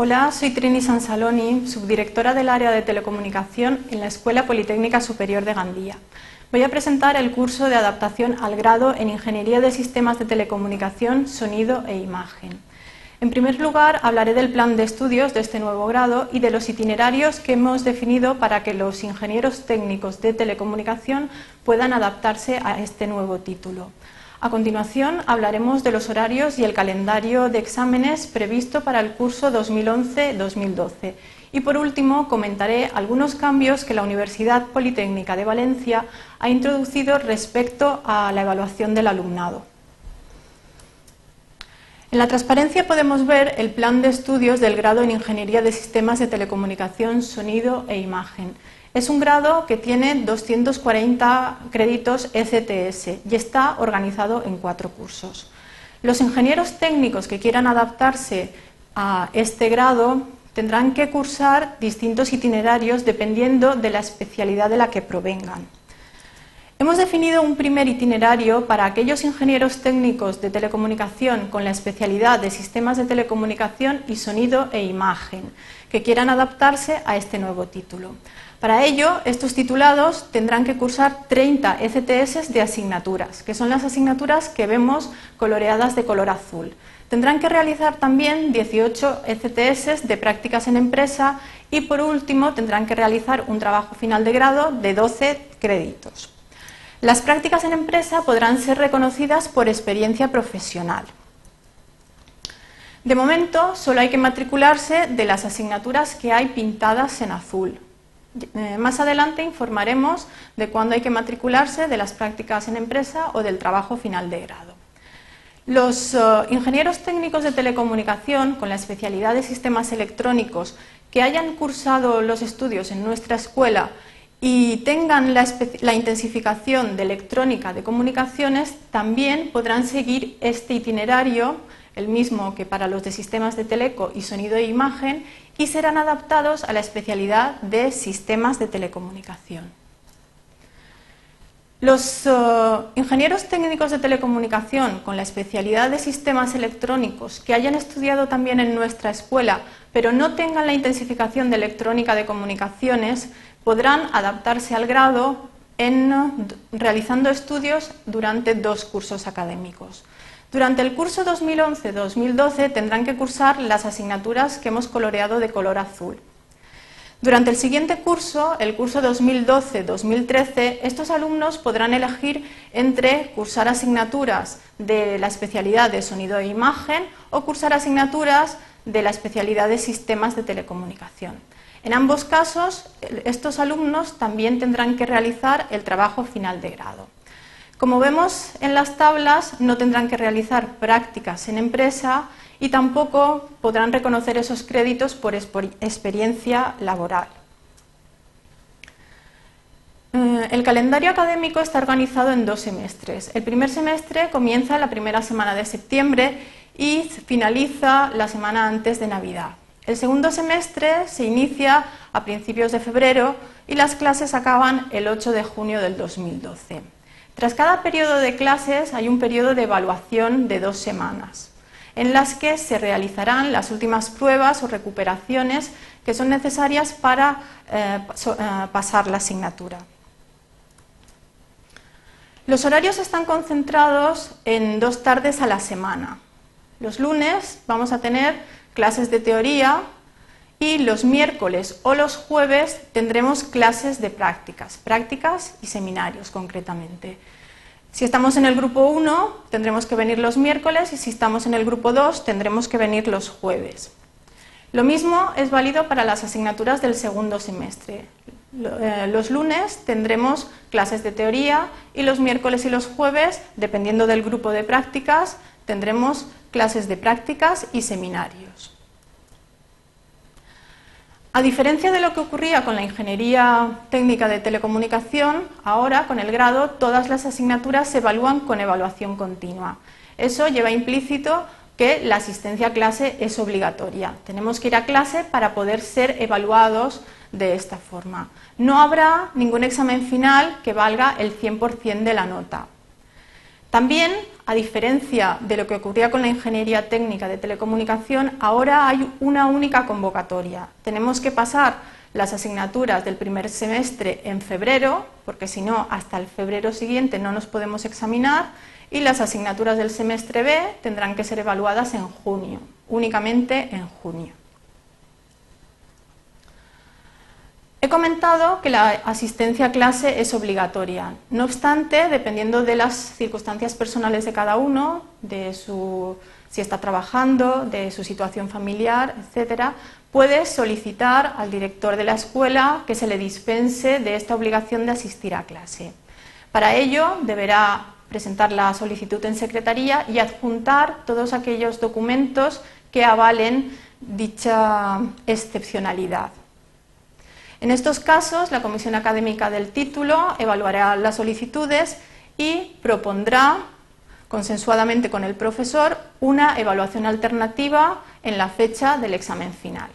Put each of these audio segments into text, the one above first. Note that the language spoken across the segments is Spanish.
Hola, soy Trini Sansaloni, subdirectora del área de telecomunicación en la Escuela Politécnica Superior de Gandía. Voy a presentar el curso de adaptación al grado en Ingeniería de Sistemas de Telecomunicación, Sonido e Imagen. En primer lugar, hablaré del plan de estudios de este nuevo grado y de los itinerarios que hemos definido para que los ingenieros técnicos de telecomunicación puedan adaptarse a este nuevo título. A continuación, hablaremos de los horarios y el calendario de exámenes previsto para el curso 2011-2012. Y por último, comentaré algunos cambios que la Universidad Politécnica de Valencia ha introducido respecto a la evaluación del alumnado. En la transparencia podemos ver el plan de estudios del grado en Ingeniería de Sistemas de Telecomunicación, Sonido e Imagen. Es un grado que tiene 240 créditos ECTS y está organizado en cuatro cursos. Los ingenieros técnicos que quieran adaptarse a este grado tendrán que cursar distintos itinerarios dependiendo de la especialidad de la que provengan. Hemos definido un primer itinerario para aquellos ingenieros técnicos de telecomunicación con la especialidad de sistemas de telecomunicación y sonido e imagen, que quieran adaptarse a este nuevo título. Para ello, estos titulados tendrán que cursar 30 ECTS de asignaturas, que son las asignaturas que vemos coloreadas de color azul. Tendrán que realizar también 18 ECTS de prácticas en empresa y, por último, tendrán que realizar un trabajo final de grado de 12 créditos. Las prácticas en empresa podrán ser reconocidas por experiencia profesional. De momento, solo hay que matricularse de las asignaturas que hay pintadas en azul. Eh, más adelante informaremos de cuándo hay que matricularse de las prácticas en empresa o del trabajo final de grado. Los eh, ingenieros técnicos de telecomunicación con la especialidad de sistemas electrónicos que hayan cursado los estudios en nuestra escuela y tengan la, intensificación de electrónica de comunicaciones, también podrán seguir este itinerario, el mismo que para los de sistemas de teleco y sonido e imagen, y serán adaptados a la especialidad de sistemas de telecomunicación. Los eh, ingenieros técnicos de telecomunicación con la especialidad de sistemas electrónicos que hayan estudiado también en nuestra escuela, pero no tengan la intensificación de electrónica de comunicaciones, podrán adaptarse al grado realizando estudios durante dos cursos académicos. Durante el curso 2011-2012 tendrán que cursar las asignaturas que hemos coloreado de color azul. Durante el siguiente curso, el curso 2012-2013, estos alumnos podrán elegir entre cursar asignaturas de la especialidad de sonido e imagen o cursar asignaturas de la especialidad de sistemas de telecomunicación. En ambos casos, estos alumnos también tendrán que realizar el trabajo final de grado. Como vemos en las tablas, no tendrán que realizar prácticas en empresa y tampoco podrán reconocer esos créditos por experiencia laboral. Eh, el calendario académico está organizado en dos semestres. El primer semestre comienza la primera semana de septiembre y finaliza la semana antes de Navidad. El segundo semestre se inicia a principios de febrero y las clases acaban el 8 de junio del 2012. Tras cada periodo de clases hay un periodo de evaluación de dos semanas, en las que se realizarán las últimas pruebas o recuperaciones que son necesarias para eh, eh, pasar la asignatura. Los horarios están concentrados en dos tardes a la semana. Los lunes vamos a tener clases de teoría y los miércoles o los jueves tendremos clases de prácticas, prácticas y seminarios concretamente. Si estamos en el grupo 1 tendremos que venir los miércoles y si estamos en el grupo 2 tendremos que venir los jueves. Lo mismo es válido para las asignaturas del segundo semestre. Eh, los lunes tendremos clases de teoría y los miércoles y los jueves, dependiendo del grupo de prácticas, tendremos clases de prácticas y seminarios. A diferencia de lo que ocurría con la ingeniería técnica de telecomunicación, ahora con el grado todas las asignaturas se evalúan con evaluación continua. Eso lleva implícito que la asistencia a clase es obligatoria. Tenemos que ir a clase para poder ser evaluados de esta forma. No habrá ningún examen final que valga el 100% de la nota. También, a diferencia de lo que ocurría con la ingeniería técnica de telecomunicación, ahora hay una única convocatoria. Tenemos que pasar las asignaturas del primer semestre en febrero, porque si no, hasta el febrero siguiente no nos podemos examinar, y las asignaturas del semestre B tendrán que ser evaluadas en junio, únicamente en junio. He comentado que la asistencia a clase es obligatoria. No obstante, dependiendo de las circunstancias personales de cada uno, de su, si está trabajando, de su situación familiar, etcétera, puede solicitar al director de la escuela que se le dispense de esta obligación de asistir a clase. Para ello, deberá presentar la solicitud en secretaría y adjuntar todos aquellos documentos que avalen dicha excepcionalidad. En estos casos, la Comisión Académica del Título evaluará las solicitudes y propondrá, consensuadamente con el profesor, una evaluación alternativa en la fecha del examen final.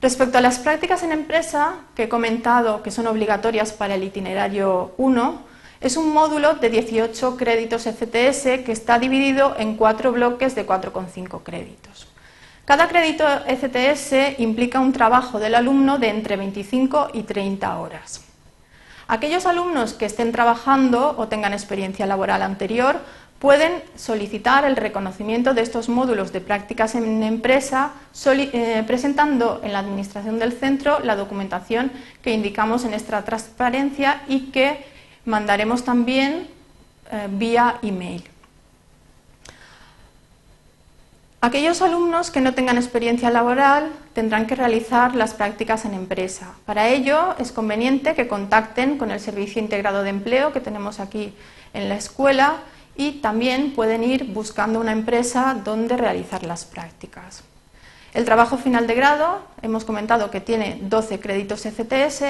Respecto a las prácticas en empresa, que he comentado que son obligatorias para el itinerario 1, es un módulo de 18 créditos ECTS que está dividido en cuatro bloques de 4,5 créditos. Cada crédito ECTS implica un trabajo del alumno de entre 25 y 30 horas. Aquellos alumnos que estén trabajando o tengan experiencia laboral anterior pueden solicitar el reconocimiento de estos módulos de prácticas en empresa eh, presentando en la administración del centro la documentación que indicamos en esta transparencia y que mandaremos también eh, vía email. Aquellos alumnos que no tengan experiencia laboral tendrán que realizar las prácticas en empresa. Para ello es conveniente que contacten con el Servicio Integrado de Empleo que tenemos aquí en la escuela y también pueden ir buscando una empresa donde realizar las prácticas. El trabajo final de grado, hemos comentado que tiene 12 créditos ECTS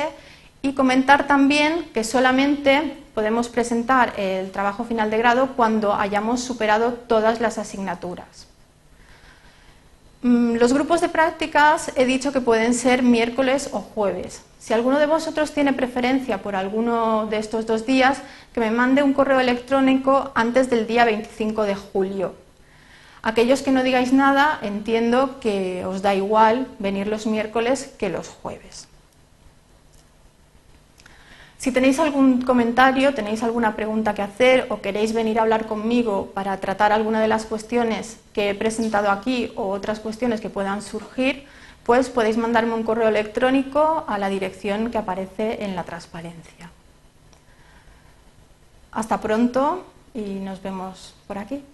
y comentar también que solamente podemos presentar el trabajo final de grado cuando hayamos superado todas las asignaturas. Los grupos de prácticas he dicho que pueden ser miércoles o jueves. Si alguno de vosotros tiene preferencia por alguno de estos dos días, que me mande un correo electrónico antes del día 25 de julio. Aquellos que no digáis nada, entiendo que os da igual venir los miércoles que los jueves. Si tenéis algún comentario, tenéis alguna pregunta que hacer o queréis venir a hablar conmigo para tratar alguna de las cuestiones que he presentado aquí o otras cuestiones que puedan surgir, pues podéis mandarme un correo electrónico a la dirección que aparece en la transparencia. Hasta pronto y nos vemos por aquí.